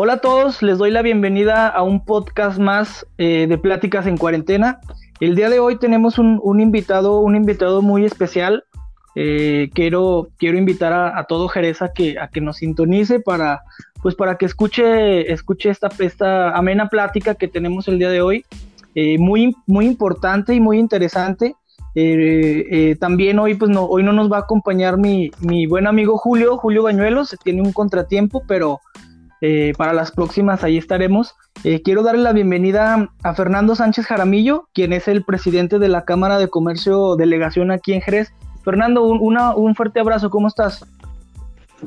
Hola a todos, les doy la bienvenida a un podcast más eh, de Pláticas en Cuarentena. El día de hoy tenemos un, invitado, un invitado muy especial. Eh, quiero, quiero invitar a, todo Jerez a que, a que nos sintonice para, pues para que escuche, escuche esta, amena plática que tenemos el día de hoy. Eh, muy, muy importante y muy interesante. también hoy, pues no, hoy no nos va a acompañar mi, mi buen amigo Julio, Julio Bañuelos, tiene un contratiempo, pero eh, para las próximas ahí estaremos. Eh, quiero darle la bienvenida a Fernando Sánchez Jaramillo, quien es el presidente de la Cámara de Comercio Delegación aquí en Jerez. Fernando, un, fuerte abrazo, ¿cómo estás?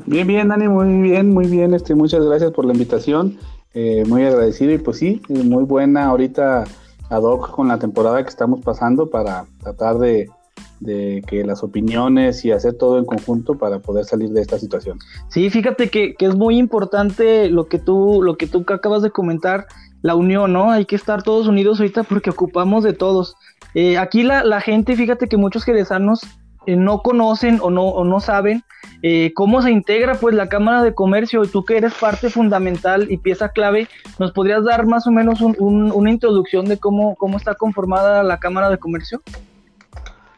Bien, bien, Dani, muy bien, muy bien. Este, muchas gracias por la invitación. Eh, muy agradecido y pues sí, muy buena ahorita ad hoc con la temporada que estamos pasando para tratar de, de que las opiniones y hacer todo en conjunto para poder salir de esta situación. Sí, fíjate que, es muy importante lo que tú, lo que tú acabas de comentar, la unión, ¿no? Hay que estar todos unidos ahorita porque ocupamos de todos. Eh, aquí la, la, gente, fíjate que muchos jerezanos eh, no conocen o no, o no saben eh, cómo se integra pues la Cámara de Comercio y tú que eres parte fundamental y pieza clave, ¿nos podrías dar más o menos una introducción de cómo, cómo está conformada la Cámara de Comercio?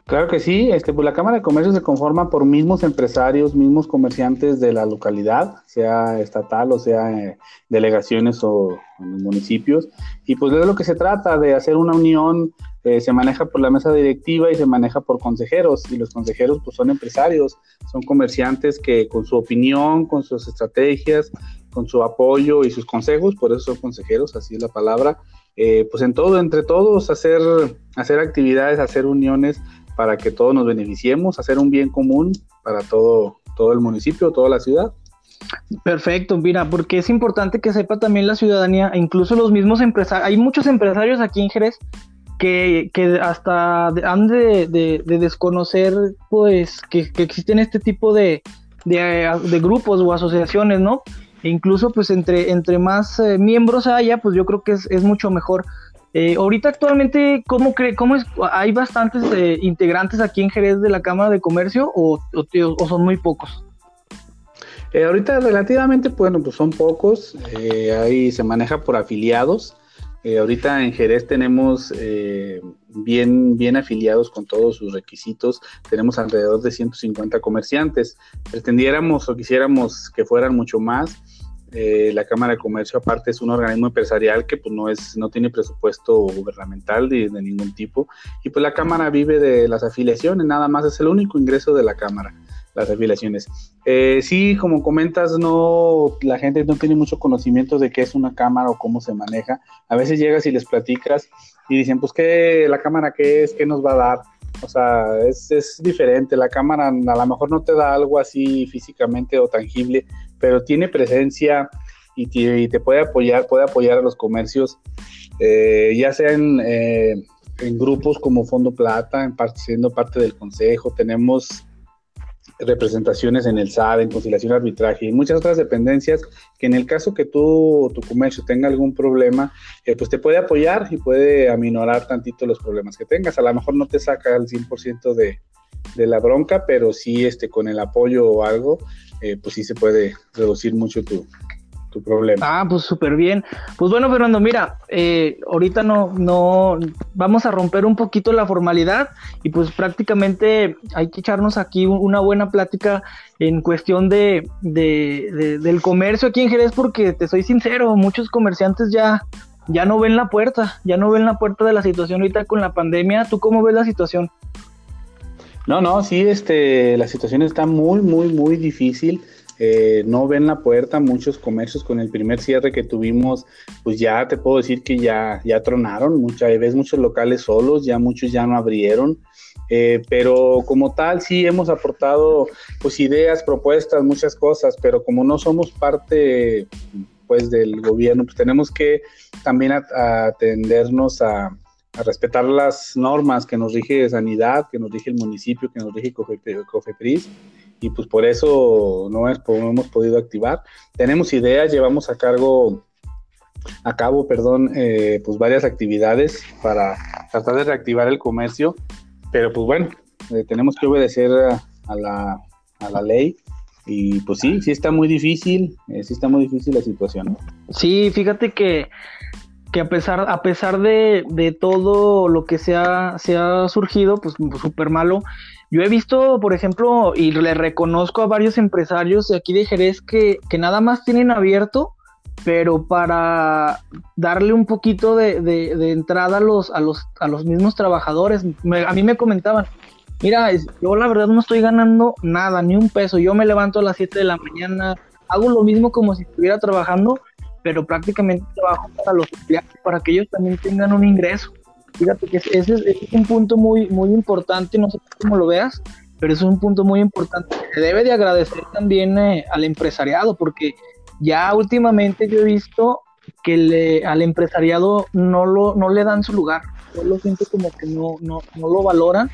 Claro que sí, este, pues la Cámara de Comercio se conforma por mismos empresarios, mismos comerciantes de la localidad, sea estatal o sea eh, delegaciones o, municipios. Y pues de lo que se trata, de hacer una unión, eh, se maneja por la mesa directiva y se maneja por consejeros. Y los consejeros pues son empresarios, son comerciantes que con su opinión, con sus estrategias, con su apoyo y sus consejos, por eso son consejeros, así es la palabra, eh, pues en todo, entre todos, hacer, hacer actividades, hacer uniones para que todos nos beneficiemos, hacer un bien común para todo, todo el municipio, toda la ciudad. Perfecto, mira, porque es importante que sepa también la ciudadanía, e incluso los mismos empresarios, hay muchos empresarios aquí en Jerez que, que hasta han de, desconocer pues que, existen este tipo de, de, grupos o asociaciones, ¿no? E incluso pues entre, entre más eh, miembros haya, pues yo creo que es, es mucho mejor. Eh, ahorita actualmente, ¿cómo, cree, cómo es? ¿Hay bastantes eh, integrantes aquí en Jerez de la Cámara de Comercio o, son muy pocos? Eh, ahorita relativamente, bueno, pues son pocos, ahí se maneja por afiliados. ahorita en Jerez tenemos bien, bien afiliados con todos sus requisitos, tenemos alrededor de 150 comerciantes. Pretendiéramos o quisiéramos que fueran mucho más, eh, la Cámara de Comercio aparte es un organismo empresarial que pues no es no tiene presupuesto gubernamental de, ningún tipo. Y pues la Cámara vive de las afiliaciones nada más es el único ingreso de la Cámara las afiliaciones. Eh, sí como comentas no la gente no tiene mucho conocimiento de qué es una cámara o cómo se maneja. A veces llegas y les platicas y dicen pues qué la cámara qué es qué nos va a dar o sea, es, es, diferente. La cámara a lo mejor no te da algo así físicamente o tangible, pero tiene presencia y te, puede apoyar, puede apoyar a los comercios, eh, ya sea eh, en, grupos como Fondo Plata, en siendo parte del consejo, tenemos representaciones en el SAD, en conciliación arbitraje y muchas otras dependencias que en el caso que tú tu comercio tenga algún problema, eh, pues te puede apoyar y puede aminorar tantito los problemas que tengas. A lo mejor no te saca el 100% de, de la bronca, pero sí este, con el apoyo o algo, eh, pues sí se puede reducir mucho tu, tu problema. Ah, pues súper bien. Pues bueno, Fernando, mira, eh, ahorita no, no, vamos a romper un poquito la formalidad y pues prácticamente hay que echarnos aquí una buena plática en cuestión de, de, del comercio aquí en Jerez, porque te soy sincero, muchos comerciantes ya, ya no ven la puerta, ya no ven la puerta de la situación ahorita con la pandemia. ¿Tú cómo ves la situación? No, no, sí, este, la situación está muy, muy, muy difícil. Eh, no ven la puerta muchos comercios con el primer cierre que tuvimos, pues ya te puedo decir que ya, ya tronaron, muchas ves muchos locales solos, ya muchos ya no abrieron. Eh, pero como tal sí hemos aportado pues ideas, propuestas, muchas cosas, pero como no somos parte pues del gobierno, pues tenemos que también atendernos a, a respetar las normas que nos rige Sanidad, que nos rige el municipio, que nos rige Cofepris, y pues por eso no, hemos podido activar. Tenemos ideas, llevamos a cargo, a cabo, perdón, eh, pues varias actividades para tratar de reactivar el comercio, pero pues bueno, eh, tenemos que obedecer a, la, a la ley Y pues sí, sí está muy difícil, eh, sí está muy difícil la situación. Sí, fíjate que, que a pesar, a pesar de, de todo lo que se ha, se ha surgido, pues súper malo, yo he visto, por ejemplo, y le reconozco a varios empresarios de aquí de Jerez que, que nada más tienen abierto, pero para darle un poquito de, de, entrada a los, a, los, a los mismos trabajadores. a mí me comentaban, mira, yo la verdad no estoy ganando nada, ni un peso. Yo me levanto a las 7 de la mañana, hago lo mismo como si estuviera trabajando, pero prácticamente trabajo para los empleados, para que ellos también tengan un ingreso. Fíjate que ese es, un punto muy, muy importante, no sé cómo lo veas, pero es un punto muy importante. Se debe de agradecer también eh, al empresariado, porque ya últimamente yo he visto que le, al empresariado no, lo, no le dan su lugar. Yo lo siento como que no, no, no lo valoran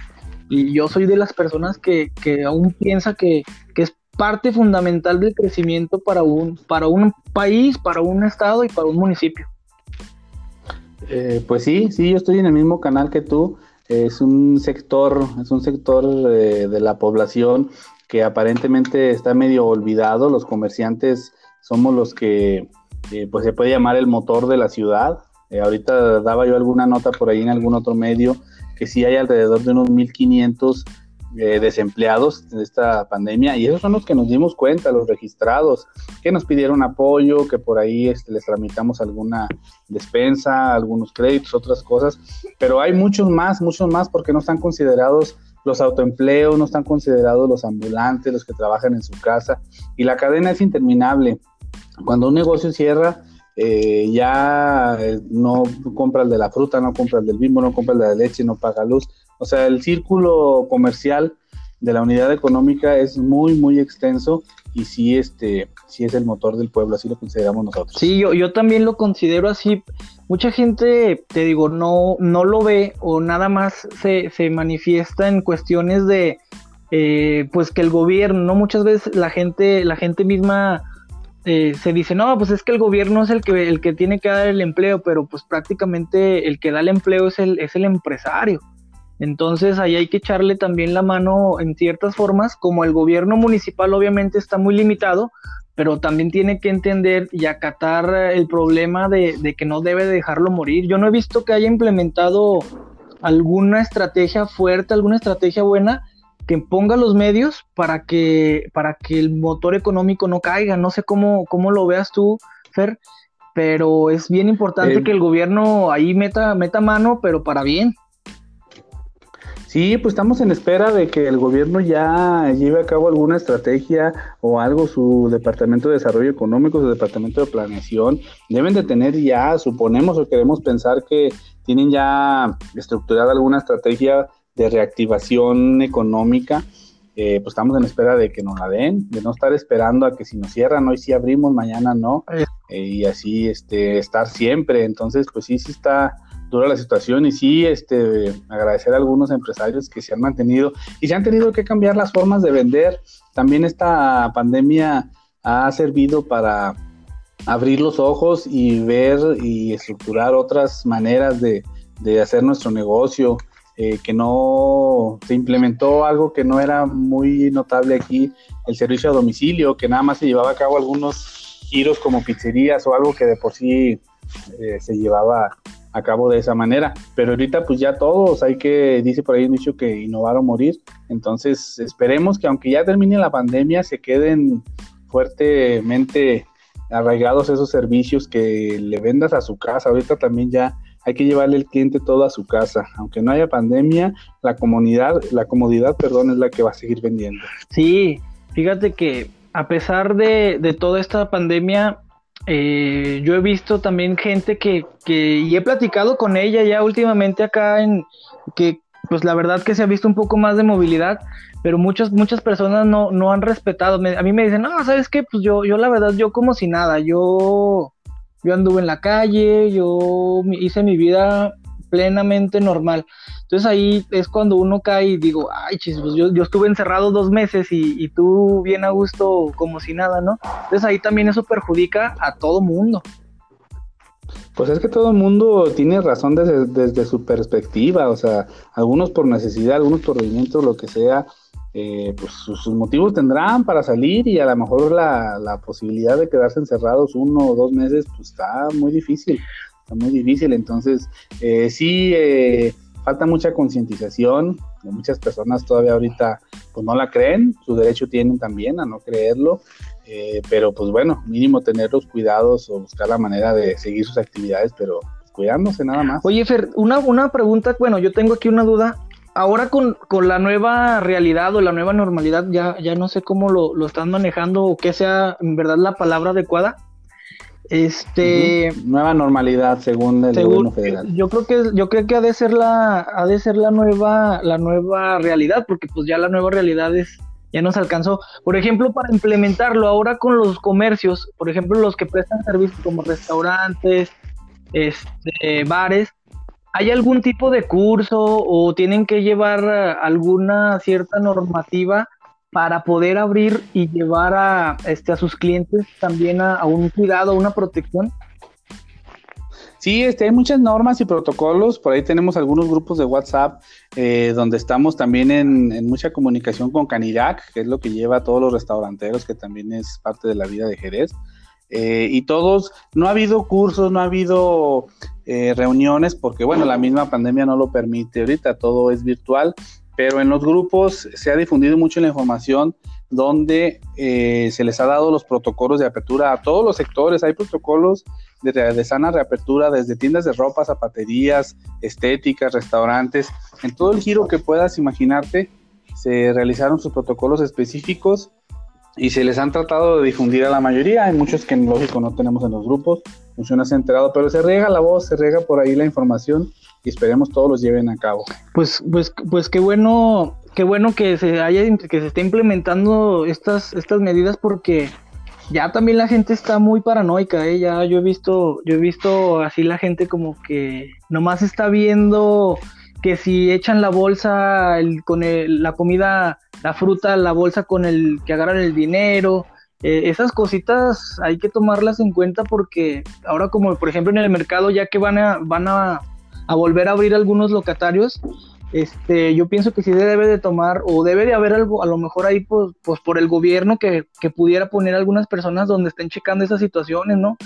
y yo soy de las personas que, que aún piensa que, que, es parte fundamental del crecimiento para un, para un país, para un estado y para un municipio. Eh, pues sí, sí, yo estoy en el mismo canal que tú. Es un sector, es un sector eh, de la población que aparentemente está medio olvidado. Los comerciantes somos los que, eh, pues se puede llamar el motor de la ciudad. ahorita daba yo alguna nota por ahí en algún otro medio que sí hay alrededor de unos 1.500 desempleados de esta pandemia y esos son los que nos dimos cuenta, los registrados, que nos pidieron apoyo, que por ahí este, les tramitamos alguna despensa, algunos créditos, otras cosas, pero hay muchos más, muchos más porque no están considerados los autoempleos, no están considerados los ambulantes, los que trabajan en su casa y la cadena es interminable. Cuando un negocio cierra, eh, ya eh, no compra el de la fruta, no compra el del bimbo, no compra el de la leche, no paga luz, o sea, el círculo comercial de la unidad económica es muy, muy extenso y sí, este, sí es el motor del pueblo, así lo consideramos nosotros. Sí, yo, yo también lo considero así. Mucha gente, te digo, no, no lo ve o nada más se, se manifiesta en cuestiones de, eh, pues que el gobierno, ¿no? Muchas veces la gente, la gente misma eh, se dice, no, pues es que el gobierno es el que, el que tiene que dar el empleo, pero pues prácticamente el que da el empleo es el, es el empresario. Entonces ahí hay que echarle también la mano en ciertas formas, como el gobierno municipal obviamente está muy limitado, pero también tiene que entender y acatar el problema de, que no debe dejarlo morir. Yo no he visto que haya implementado alguna estrategia fuerte, alguna estrategia buena que ponga los medios para que, para que el motor económico no caiga. No sé cómo, cómo lo veas tú, Fer, pero es bien importante eh, que el gobierno ahí meta, meta mano, pero para bien. Sí, pues estamos en espera de que el gobierno ya lleve a cabo alguna estrategia o algo, su Departamento de Desarrollo Económico, su Departamento de Planeación, deben de tener ya, suponemos o queremos pensar que tienen ya estructurada alguna estrategia de reactivación económica. Eh, pues estamos en espera de que nos la den, de no estar esperando a que si nos cierran, hoy sí abrimos, mañana no, eh, y así este, estar siempre. Entonces, pues sí, sí está dura la situación y sí, este, agradecer a algunos empresarios que se han mantenido y se han tenido que cambiar las formas de vender. También esta pandemia ha servido para abrir los ojos y ver y estructurar otras maneras de, hacer nuestro negocio, eh, que no se implementó algo que no era muy notable aquí, el servicio a domicilio, que nada más se llevaba a cabo algunos giros como pizzerías o algo que de por sí eh, se llevaba a cabo de esa manera. Pero ahorita pues ya todos hay que, dice por ahí un dicho que innovar o morir. Entonces esperemos que aunque ya termine la pandemia se queden fuertemente arraigados esos servicios que le vendas a su casa. Ahorita también ya hay que llevarle el cliente todo a su casa. Aunque no haya pandemia, la comunidad, la comodidad, perdón, es la que va a seguir vendiendo. Sí, fíjate que a pesar de, de toda esta pandemia, eh, yo he visto también gente que, que, y he platicado con ella ya últimamente acá en que pues la verdad que se ha visto un poco más de movilidad, pero muchas, muchas personas no, no han respetado. a mí me dicen, no, ¿sabes qué? Pues yo, yo la verdad, yo como si nada, yo, yo anduve en la calle, yo hice mi vida plenamente normal. Entonces ahí es cuando uno cae y digo, ay, chis, pues yo, yo estuve encerrado dos meses y, tú bien a gusto como si nada, ¿no? Entonces ahí también eso perjudica a todo mundo. Pues es que todo el mundo tiene razón desde, desde, su perspectiva, o sea, algunos por necesidad, algunos por movimiento, lo que sea, eh, pues sus, motivos tendrán para salir y a lo mejor la, la, posibilidad de quedarse encerrados uno o dos meses, pues está muy difícil, está muy difícil. Entonces, eh, sí, eh, falta mucha concientización, muchas personas todavía ahorita pues no la creen, su derecho tienen también a no creerlo, pero pues bueno, mínimo tener los cuidados o buscar la manera de seguir sus actividades, pero cuidándose nada más. Oye, Fer, una, una pregunta, bueno, yo tengo aquí una duda ahora con, la nueva realidad o la nueva normalidad, ya, ya no sé cómo lo, están manejando o qué sea en verdad la palabra adecuada. Este nueva normalidad según el gobierno federal. Yo creo que yo creo que ha de ser la ha de ser la nueva la nueva realidad porque pues ya la nueva realidad es ya nos alcanzó. Por ejemplo, para implementarlo ahora con los comercios, por ejemplo, los que prestan servicios como restaurantes, este, bares, ¿Hay algún tipo de curso o tienen que llevar eh, alguna cierta normativa para poder abrir y llevar a, este, a sus clientes también a, un cuidado, a una protección? Sí, este, hay muchas normas y protocolos. Por ahí tenemos algunos grupos de WhatsApp eh, donde estamos también en, mucha comunicación con Canirac, que es lo que lleva a todos los restauranteros, que también es parte de la vida de Jerez. Eh, y todos, no ha habido cursos, no ha habido eh, reuniones, porque bueno, la misma pandemia no lo permite ahorita, todo es virtual, pero en los grupos se ha difundido mucho la información donde eh, se les ha dado los protocolos de apertura a todos los sectores, hay protocolos de, de sana reapertura desde tiendas de ropa, zapaterías, estéticas, restaurantes, en todo el giro que puedas imaginarte, se realizaron sus protocolos específicos y se les han tratado de difundir a la mayoría. Hay muchos que, lógico, no tenemos en los grupos. Funciona se enterado, pero se riega la voz, se riega por ahí la información y esperemos todos los lleven a cabo. Pues, pues, pues qué bueno, qué bueno que se haya, que se esté implementando estas, estas medidas porque ya también la gente está muy paranoica, ¿eh? ya yo he visto, yo he visto así la gente como que nomás está viendo que si echan la bolsa con la comida, la fruta, la bolsa con el que agarran el dinero, eh, esas cositas hay que tomarlas en cuenta porque ahora como por ejemplo en el mercado ya que van a, van a, volver a abrir algunos locatarios, este, yo pienso que sí debe de tomar o debe de haber algo, a lo mejor ahí pues, pues por el gobierno que, que pudiera poner algunas personas donde estén checando esas situaciones, ¿no?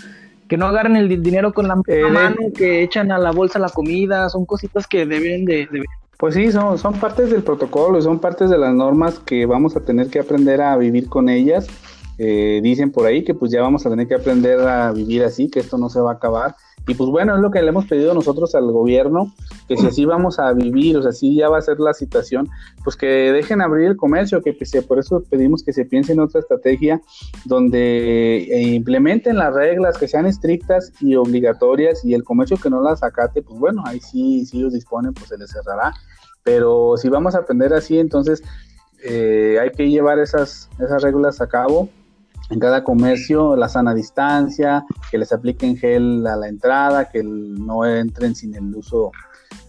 Que no agarren el dinero con la eh, mano, que echan a la bolsa la comida, son cositas que deben de, Pues sí, son, son partes del protocolo, son partes de las normas que vamos a tener que aprender a vivir con ellas. Eh, dicen por ahí que pues ya vamos a tener que aprender a vivir así, que esto no se va a acabar y pues bueno, es lo que le hemos pedido nosotros al gobierno, que si así vamos a vivir, o sea, si ya va a ser la situación, pues que dejen abrir el comercio, que pues, por eso pedimos que se piense en otra estrategia donde eh, implementen las reglas que sean estrictas y obligatorias y el comercio que no las acate, pues bueno, ahí sí, si ellos disponen, pues se les cerrará. Pero si vamos a aprender así, entonces eh, hay que llevar esas, esas reglas a cabo en cada comercio la sana distancia, que les apliquen gel a la entrada, que no entren sin el uso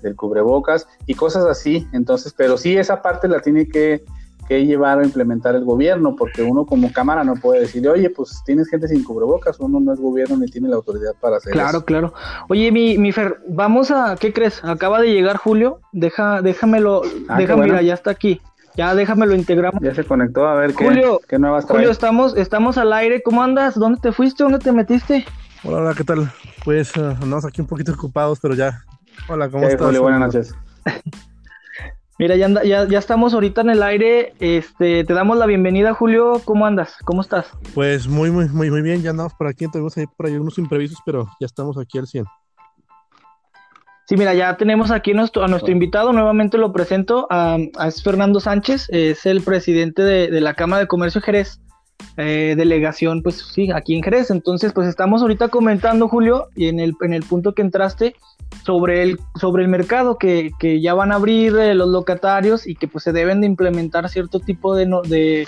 del cubrebocas y cosas así. Entonces, pero sí esa parte la tiene que, llevar a implementar el gobierno, porque uno como cámara no puede decirle, oye, pues tienes gente sin cubrebocas, uno no es gobierno ni tiene la autoridad para hacer claro, eso. Claro, claro. Oye, mi, mi Fer, vamos a, ¿qué crees? Acaba de llegar Julio, deja, déjamelo, ah, déjame, mira, ya está aquí. Ya déjame lo integramos. Ya se conectó, a ver qué, Julio, qué nuevas trae. Julio, estamos, estamos al aire. ¿Cómo andas? ¿Dónde te fuiste? ¿Dónde te metiste? Hola, hola, ¿qué tal? Pues uh, andamos aquí un poquito ocupados, pero ya. Hola, ¿cómo estás? Julio, buenas noches. Mira, ya, ya, ya, estamos ahorita en el aire. Este, te damos la bienvenida, Julio. ¿Cómo andas? ¿Cómo estás? Pues muy, muy, muy, muy bien. Ya andamos por aquí. Tuvimos ahí por ahí unos imprevistos, pero ya estamos aquí al 100. Sí, mira, ya tenemos aquí nuestro, a nuestro invitado, nuevamente lo presento, a, es Fernando Sánchez, es el presidente de, la Cámara de Comercio Jerez, eh, delegación, pues sí, aquí en Jerez. Entonces, pues estamos ahorita comentando, Julio, y en el, en el punto que entraste, sobre el, sobre el mercado, que, que ya van a abrir eh, los locatarios y que pues se deben de implementar cierto tipo de, de,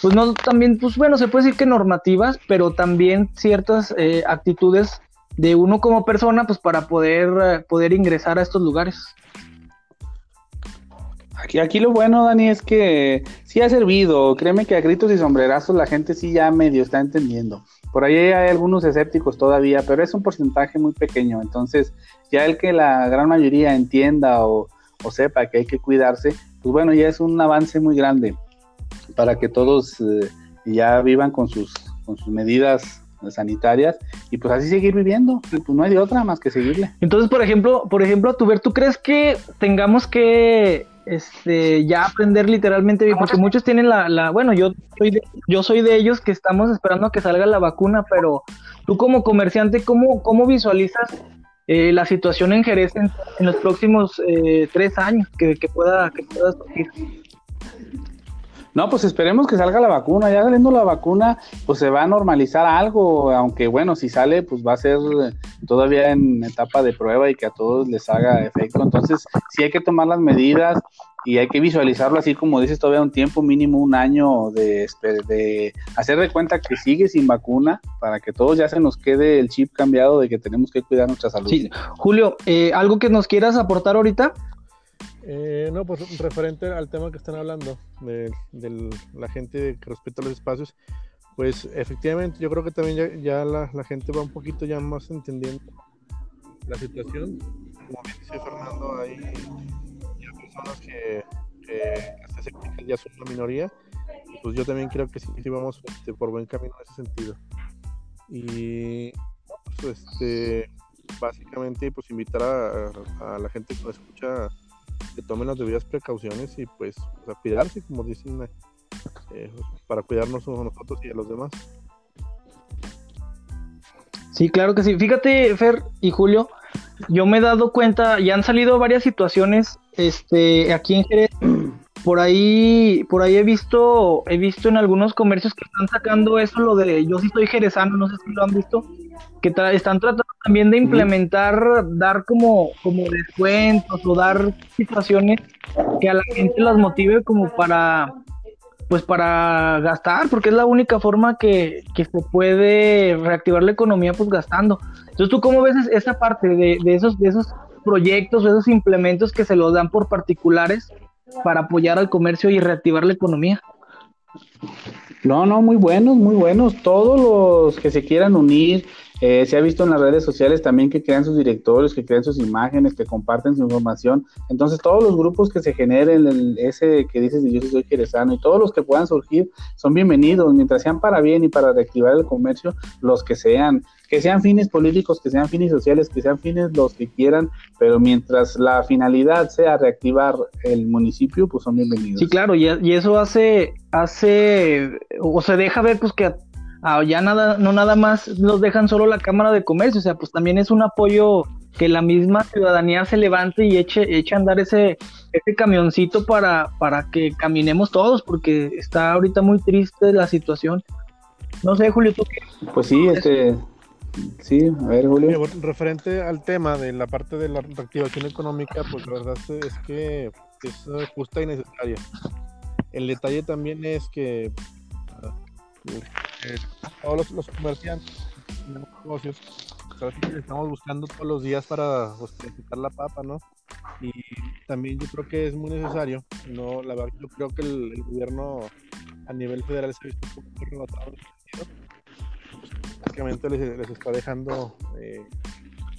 pues no, también, pues bueno, se puede decir que normativas, pero también ciertas eh, actitudes de uno como persona, pues para poder, eh, poder ingresar a estos lugares. Aquí, aquí lo bueno, Dani, es que sí ha servido. Créeme que a gritos y sombrerazos la gente sí ya medio está entendiendo. Por ahí hay algunos escépticos todavía, pero es un porcentaje muy pequeño. Entonces, ya el que la gran mayoría entienda o, sepa que hay que cuidarse, pues bueno, ya es un avance muy grande para que todos eh, ya vivan con sus, con sus medidas sanitarias y pues así seguir viviendo, pues no hay de otra más que seguirle. Entonces, por ejemplo, por ejemplo, ver, ¿tú crees que tengamos que este ya aprender literalmente porque muchos tienen la, la bueno, yo soy de, yo soy de ellos que estamos esperando a que salga la vacuna, pero tú como comerciante, ¿cómo, cómo visualizas eh, la situación en Jerez en, los próximos eh, tres años que, que pueda que pueda surgir? No, pues esperemos que salga la vacuna. Ya saliendo la vacuna, pues se va a normalizar algo, aunque bueno, si sale, pues va a ser todavía en etapa de prueba y que a todos les haga efecto. Entonces, sí hay que tomar las medidas y hay que visualizarlo así como dices, todavía un tiempo mínimo, un año de, de hacer de cuenta que sigue sin vacuna para que todos ya se nos quede el chip cambiado de que tenemos que cuidar nuestra salud. Julio, eh, ¿algo que nos quieras aportar ahorita? Eh, no, pues referente al tema que están hablando de, la gente que respeta los espacios, pues efectivamente yo creo que también ya, la, gente va un poquito ya más entendiendo la situación. Como dice Fernando, hay ya personas que, hasta se ya son una minoría. Y pues yo también creo que sí, vamos este, por buen camino en ese sentido. Y pues, este, básicamente pues invitar a, a la gente que nos escucha que tomen las debidas precauciones y pues a cuidarse, como dicen, eh, para cuidarnos a nosotros y a los demás. Sí, claro que sí. Fíjate, Fer y Julio, yo me he dado cuenta, ya han salido varias situaciones este, aquí en Jerez. Por ahí, por ahí he visto, he visto en algunos comercios que están sacando eso, lo de yo sí soy jerezano, no sé si lo han visto, que están tratando también de implementar, dar como, como descuentos o dar situaciones que a la gente las motive como para, pues para gastar, porque es la única forma que, que se puede reactivar la economía, pues gastando. Entonces, ¿tú cómo ves esa parte de, de esos, de esos proyectos, esos implementos que se los dan por particulares para apoyar al comercio y reactivar la economía? No, no, muy buenos, muy buenos. Todos los que se quieran unir, eh, se ha visto en las redes sociales también que crean sus directorios, que crean sus imágenes, que comparten su información. Entonces, todos los grupos que se generen, el, ese que dices yo soy jerezano y todos los que puedan surgir son bienvenidos, mientras sean para bien y para reactivar el comercio, los que sean, que sean fines políticos, que sean fines sociales, que sean fines los que quieran, pero mientras la finalidad sea reactivar el municipio, pues son bienvenidos. Sí, claro, y, y eso hace, hace, o se deja ver pues que ah, ya nada, no nada más los dejan solo la Cámara de Comercio, o sea, pues también es un apoyo que la misma ciudadanía se levante y eche, eche a andar ese, ese camioncito para, para que caminemos todos, porque está ahorita muy triste la situación. No sé, Julio, ¿tú qué? Pues sí, este, sí, a ver, Julio. referente al tema de la parte de la reactivación económica, pues la verdad es que es justa y necesaria. El detalle también es que eh, todos los, comerciantes, los negocios, estamos buscando todos los días para justificar la papa, ¿no? Y también yo creo que es muy necesario, no, la verdad yo creo que el, gobierno a nivel federal se ha visto un poco rebasado básicamente les, está dejando eh,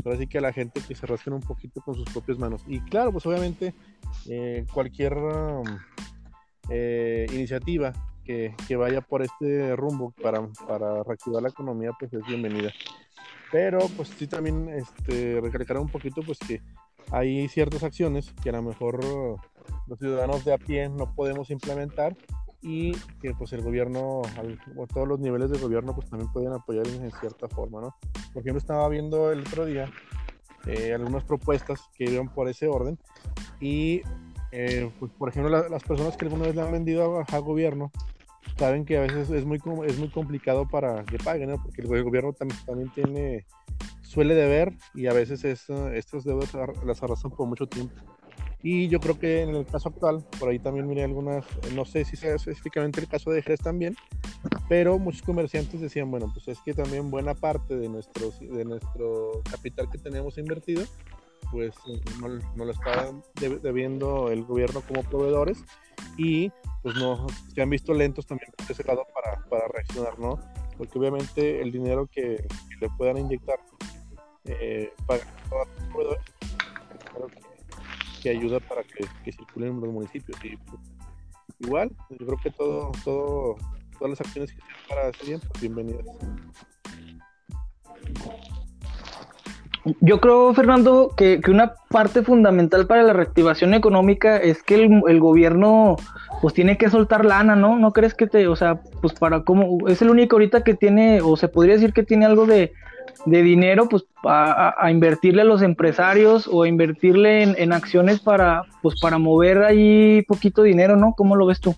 ahora sí que a la gente que se rasquen un poquito con sus propias manos. Y claro, pues obviamente eh, cualquier um, eh, iniciativa que, vaya por este rumbo para, para, reactivar la economía, pues es bienvenida. Pero pues sí también este, recalcar un poquito pues que hay ciertas acciones que a lo mejor los ciudadanos de a pie no podemos implementar y que pues el gobierno, o todos los niveles de gobierno pues también pueden apoyar en, cierta forma, ¿no? Por ejemplo, estaba viendo el otro día eh, algunas propuestas que iban por ese orden y eh, pues, por ejemplo, las personas que alguna vez le han vendido al gobierno saben que a veces es muy, es muy complicado para que paguen, ¿no? porque el gobierno también, también tiene, suele deber y a veces es, estos deudas las arrastran por mucho tiempo. Y yo creo que en el caso actual, por ahí también miré algunas, no sé si sea específicamente el caso de Jerez también, pero muchos comerciantes decían, bueno, pues es que también buena parte de nuestro, de nuestro capital que tenemos invertido pues no, no, lo está debiendo el gobierno como proveedores y pues no se han visto lentos también por ese para, para reaccionar, ¿no? Porque obviamente el dinero que, le puedan inyectar eh, para los proveedores, que ayuda para que, que circulen los municipios. Y pues, igual, yo creo que todo, todo, todas las acciones que sean para hacer bien, pues bienvenidas. Yo creo, Fernando, que, que, una parte fundamental para la reactivación económica es que el, gobierno pues tiene que soltar lana, ¿no? ¿No crees que te, o sea, pues para cómo, es el único ahorita que tiene, o se podría decir que tiene algo de, de dinero, pues a, a, invertirle a los empresarios o a invertirle en, en, acciones para, pues para mover ahí poquito dinero, ¿no? ¿Cómo lo ves tú?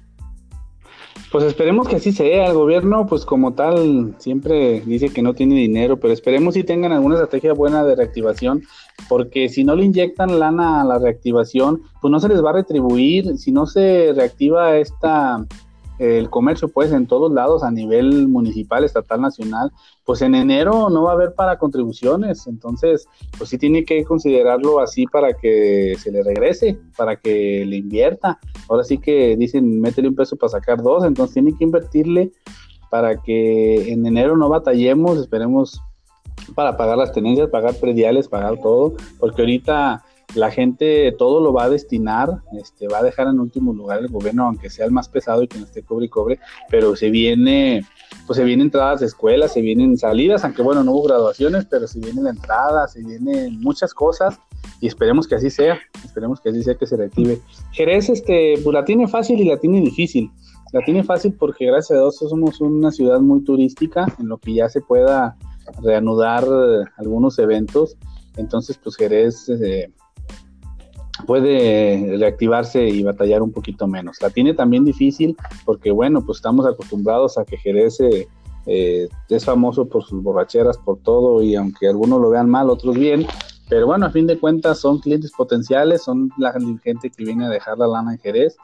Pues esperemos que así sea. El gobierno, pues como tal, siempre dice que no tiene dinero, pero esperemos si tengan alguna estrategia buena de reactivación, porque si no le inyectan lana a la reactivación, pues no se les va a retribuir. Si no se reactiva esta el comercio pues en todos lados a nivel municipal, estatal, nacional, pues en enero no va a haber para contribuciones, entonces pues sí tiene que considerarlo así para que se le regrese, para que le invierta. Ahora sí que dicen métele un peso para sacar dos, entonces tiene que invertirle para que en enero no batallemos, esperemos para pagar las tenencias, pagar prediales, pagar todo, porque ahorita la gente todo lo va a destinar, este, va a dejar en último lugar el gobierno, aunque sea el más pesado y que no esté cobre y cobre, pero se viene, pues se vienen entradas de escuelas, se vienen salidas, aunque bueno, no hubo graduaciones, pero se viene la entrada, se vienen muchas cosas y esperemos que así sea, esperemos que así sea que se reactive. Jerez, este, pues la tiene fácil y la tiene difícil. La tiene fácil porque gracias a Dios somos una ciudad muy turística, en lo que ya se pueda reanudar algunos eventos. Entonces, pues Jerez eh, puede reactivarse y batallar un poquito menos. La tiene también difícil porque, bueno, pues estamos acostumbrados a que Jerez eh, es famoso por sus borracheras, por todo, y aunque algunos lo vean mal, otros bien, pero bueno, a fin de cuentas son clientes potenciales, son la gente que viene a dejar la lana en Jerez,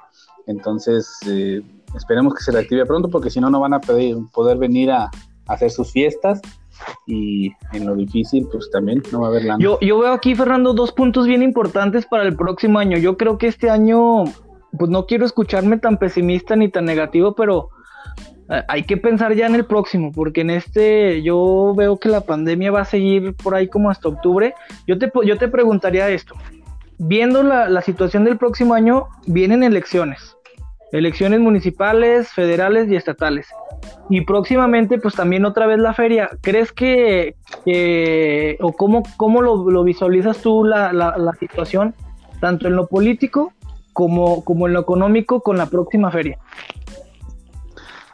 entonces eh, esperemos que se reactive pronto porque si no, no van a poder, poder venir a, a hacer sus fiestas y en lo difícil pues también no va a haber lana. Yo, yo veo aquí, Fernando, dos puntos bien importantes para el próximo año. Yo creo que este año, pues no quiero escucharme tan pesimista ni tan negativo, pero eh, hay que pensar ya en el próximo, porque en este yo veo que la pandemia va a seguir por ahí como hasta octubre. Yo te, yo te preguntaría esto, viendo la, la situación del próximo año, vienen elecciones, elecciones municipales, federales y estatales y próximamente pues también otra vez la feria. ¿Crees que, o cómo, cómo lo, lo visualizas tú la, la, la, situación, tanto en lo político como, como en lo económico con la próxima feria?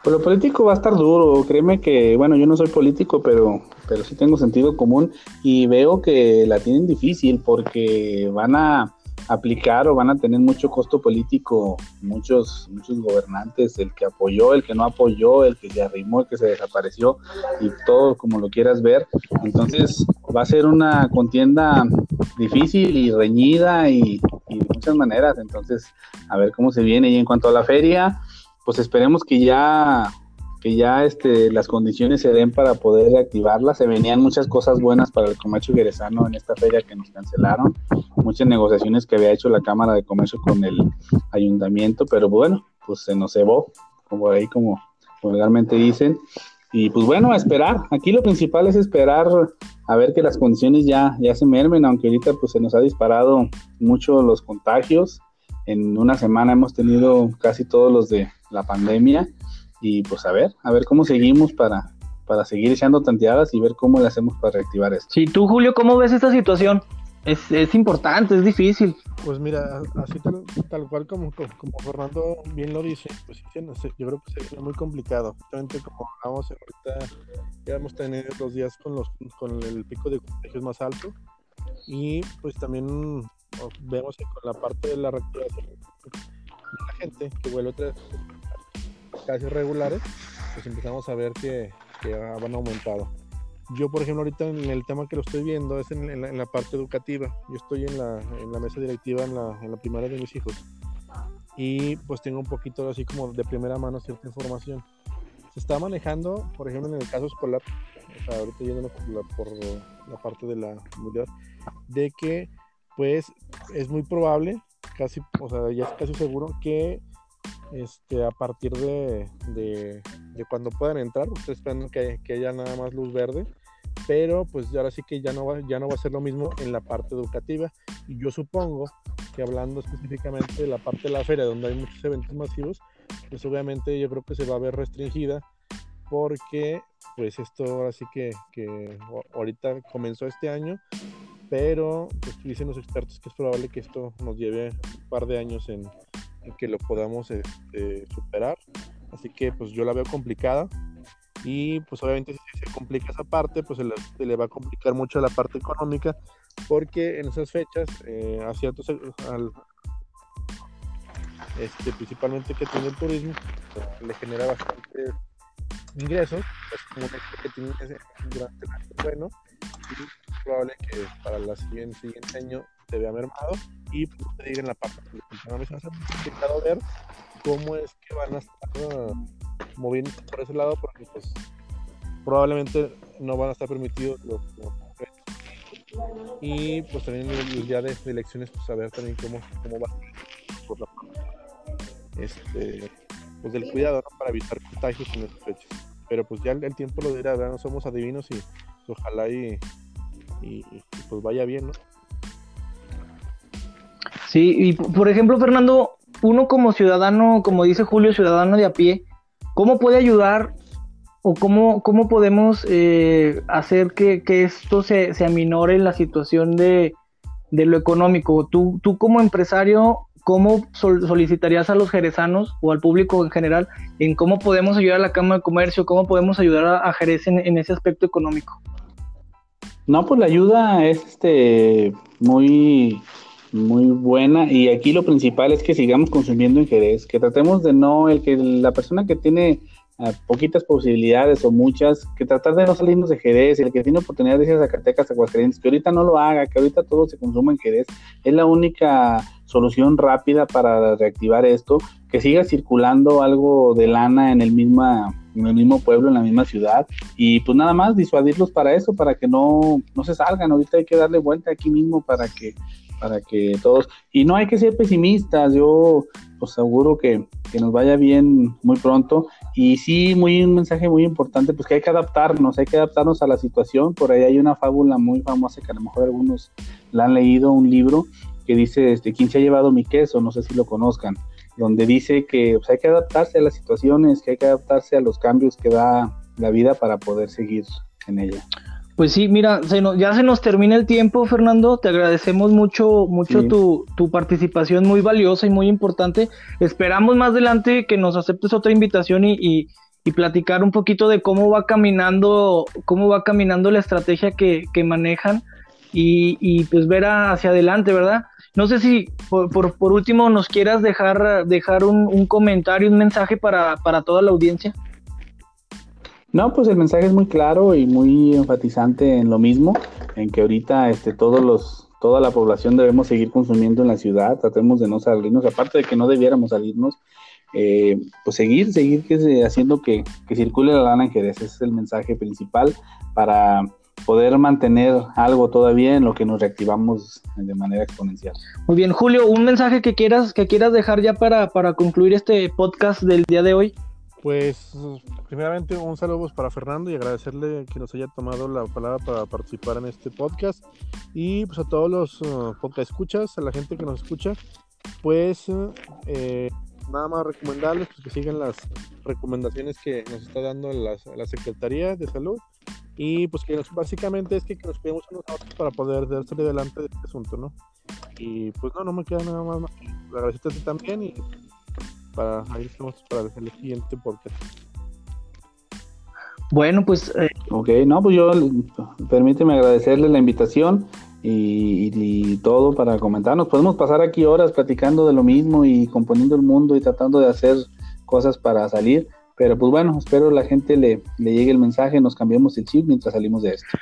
Pues lo político va a estar duro, créeme que, bueno, yo no soy político, pero, pero sí tengo sentido común y veo que la tienen difícil porque van a aplicar o van a tener mucho costo político muchos muchos gobernantes, el que apoyó, el que no apoyó, el que se arrimó, el que se desapareció y todo como lo quieras ver. Entonces va a ser una contienda difícil y reñida y, y de muchas maneras. Entonces a ver cómo se viene y en cuanto a la feria, pues esperemos que ya que ya este, las condiciones se den para poder reactivarla. Se venían muchas cosas buenas para el comercio jerezano en esta feria que nos cancelaron, muchas negociaciones que había hecho la Cámara de Comercio con el ayuntamiento, pero bueno, pues se nos cebó, como ahí como vulgarmente dicen. Y pues bueno, esperar. Aquí lo principal es esperar a ver que las condiciones ya, ya se mermen, aunque ahorita pues se nos ha disparado mucho los contagios. En una semana hemos tenido casi todos los de la pandemia y pues a ver, a ver cómo seguimos para, para seguir echando tanteadas y ver cómo le hacemos para reactivar esto. Sí, tú Julio, ¿cómo ves esta situación? Es, es importante, es difícil. Pues mira, así tal, tal cual como, como, Fernando bien lo dice, pues sí, no sé, yo creo que sería muy complicado. Justamente como hablamos ahorita, ya hemos tenido los días con, los, con el pico de contagios más alto y pues también vemos que con la parte de la reactivación la gente que vuelve otra vez casi regulares, pues empezamos a ver que, que van aumentado. Yo, por ejemplo, ahorita en el tema que lo estoy viendo es en, en, la, en la, parte educativa. Yo estoy en la, en la mesa directiva la, en la, primaria de mis hijos y pues tengo un poquito así como de primera mano cierta información. Se está manejando, por ejemplo, en el caso escolar, o sea, ahorita yendo por por la parte de la mundial, de que pues es muy probable, casi, o sea, ya es casi seguro que este, a partir de, de, de, cuando puedan entrar. Estoy esperando que, que, haya nada más luz verde, pero pues ahora sí que ya no, va, ya no va a ser lo mismo en la parte educativa. Y yo supongo que hablando específicamente de la parte de la feria, donde hay muchos eventos masivos, pues obviamente yo creo que se va a ver restringida porque pues esto ahora sí que, que ahorita comenzó este año, pero pues dicen los expertos que es probable que esto nos lleve un par de años en, que lo podamos este, superar. Así que pues yo la veo complicada y pues obviamente si se complica esa parte, pues se le, va a complicar mucho la parte económica porque en esas fechas eh, a ciertos al, este, principalmente que tiene el turismo, le genera bastante ingresos, es como que tiene durante el año bueno, y es probable que para el siguiente, siguiente año se vea mermado, y pues te diga en la parte de va a ser complicado ver cómo es que van a estar moviéndose por ese lado, porque pues probablemente no van a estar permitidos los, y pues también el, día de, elecciones pues a ver también cómo, cómo va por la este pues del cuidado para evitar contagios en esas fechas. Pero pues ya el, tiempo lo dirá no somos adivinos y pues, ojalá y, y, pues vaya bien no sí y por ejemplo Fernando uno como ciudadano como dice Julio ciudadano de a pie cómo puede ayudar o cómo, cómo podemos eh, hacer que, esto se, se, aminore en la situación de, de lo económico tú, tú como empresario ¿cómo solicitarías a los jerezanos o al público en general en cómo podemos ayudar a la Cámara de Comercio, cómo podemos ayudar a, Jerez en, ese aspecto económico? No, pues la ayuda es este muy muy buena. Y aquí lo principal es que sigamos consumiendo en Jerez, que tratemos de no el que la persona que tiene poquitas posibilidades o muchas, que tratar de no salirnos de Jerez, el que tiene oportunidad de irse a Zacatecas, Aguascalientes, que ahorita no lo haga, que ahorita todo se consuma en Jerez, es la única solución rápida para reactivar esto, que siga circulando algo de lana en el misma en el mismo pueblo, en la misma ciudad, y pues nada más disuadirlos para eso, para que no, no se salgan, ahorita hay que darle vuelta aquí mismo para que para que todos, y no hay que ser pesimistas, yo os aseguro que, que, nos vaya bien muy pronto, y sí, muy un mensaje muy importante, pues que hay que adaptarnos, hay que adaptarnos a la situación, por ahí hay una fábula muy famosa que a lo mejor algunos la han leído, un libro que dice, este, ¿quién se ha llevado mi queso? No sé si lo conozcan, donde dice que pues, hay que adaptarse a las situaciones, que hay que adaptarse a los cambios que da la vida para poder seguir en ella. Pues sí, mira, ya se nos termina el tiempo, Fernando. Te agradecemos mucho, mucho tu, participación muy valiosa y muy importante. Esperamos más adelante que nos aceptes otra invitación y, platicar un poquito de cómo va caminando, cómo va caminando la estrategia que, manejan y, pues ver hacia adelante, ¿verdad? No sé si por, por, último nos quieras dejar, dejar un, un comentario, un mensaje para, para toda la audiencia. No, pues el mensaje es muy claro y muy enfatizante en lo mismo, en que ahorita este, todos los, toda la población debemos seguir consumiendo en la ciudad, tratemos de no salirnos, aparte de que no debiéramos salirnos, eh, pues seguir, seguir que, haciendo que, que, circule la lana en Jerez, ese es el mensaje principal para poder mantener algo todavía en lo que nos reactivamos de manera exponencial. Muy bien, Julio, un mensaje que quieras, que quieras dejar ya para, para concluir este podcast del día de hoy. Pues primeramente un saludo para Fernando y agradecerle que nos haya tomado la palabra para participar en este podcast y pues a todos los uh, podcast escuchas, a la gente que nos escucha, pues eh, nada más recomendarles pues, que sigan las recomendaciones que nos está dando la, Secretaría de Salud y pues que básicamente es que, nos cuidemos a otros para poder salir adelante de este asunto, ¿no? Y pues no, no me queda nada más. Agradecerte a ti también y para ahí estamos para el siguiente podcast. Bueno, pues. Eh... Ok, no, pues yo permíteme agradecerle la invitación y, todo para comentarnos. Podemos pasar aquí horas platicando de lo mismo y componiendo el mundo y tratando de hacer cosas para salir. Pero pues bueno, espero la gente le, le llegue el mensaje, nos cambiemos el chip mientras salimos de esto.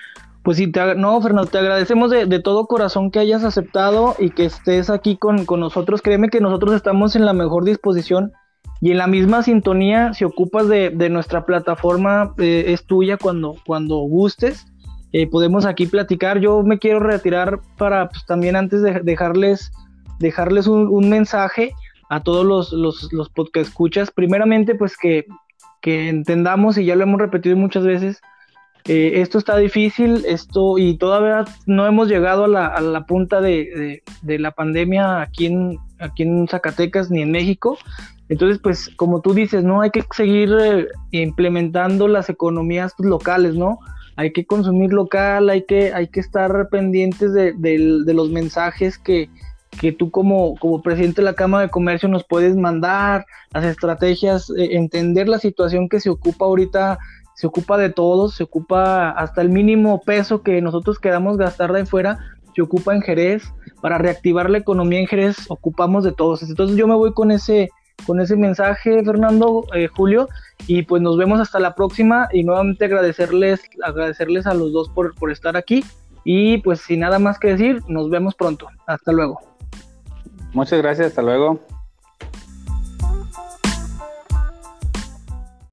Pues sí, te, no, Fernando, te agradecemos de, de, todo corazón que hayas aceptado y que estés aquí con, nosotros. Créeme que nosotros estamos en la mejor disposición y en la misma sintonía. Si ocupas de, nuestra plataforma, eh, es tuya cuando, cuando gustes. Eh, podemos aquí platicar. Yo me quiero retirar para pues, también antes de dejarles, dejarles un, mensaje a todos los, los, los podcast escuchas. Primeramente, pues que, que entendamos, y ya lo hemos repetido muchas veces, eh, esto está difícil, esto y todavía no hemos llegado a la, a la punta de, de, la pandemia aquí en, aquí en Zacatecas ni en México. Entonces, pues como tú dices, ¿no? Hay que seguir eh, implementando las economías locales, ¿no? Hay que consumir local, hay que, hay que estar pendientes de, de los mensajes que, que tú como, como presidente de la Cámara de Comercio nos puedes mandar, las estrategias, eh, entender la situación que se ocupa ahorita, se ocupa de todos, se ocupa hasta el mínimo peso que nosotros queramos gastar de afuera, se ocupa en Jerez, para reactivar la economía en Jerez ocupamos de todos. Entonces yo me voy con ese, con ese mensaje, Fernando, eh, Julio, y pues nos vemos hasta la próxima y nuevamente agradecerles, agradecerles a los dos por, por estar aquí y pues sin nada más que decir, nos vemos pronto. Hasta luego. Muchas gracias, hasta luego.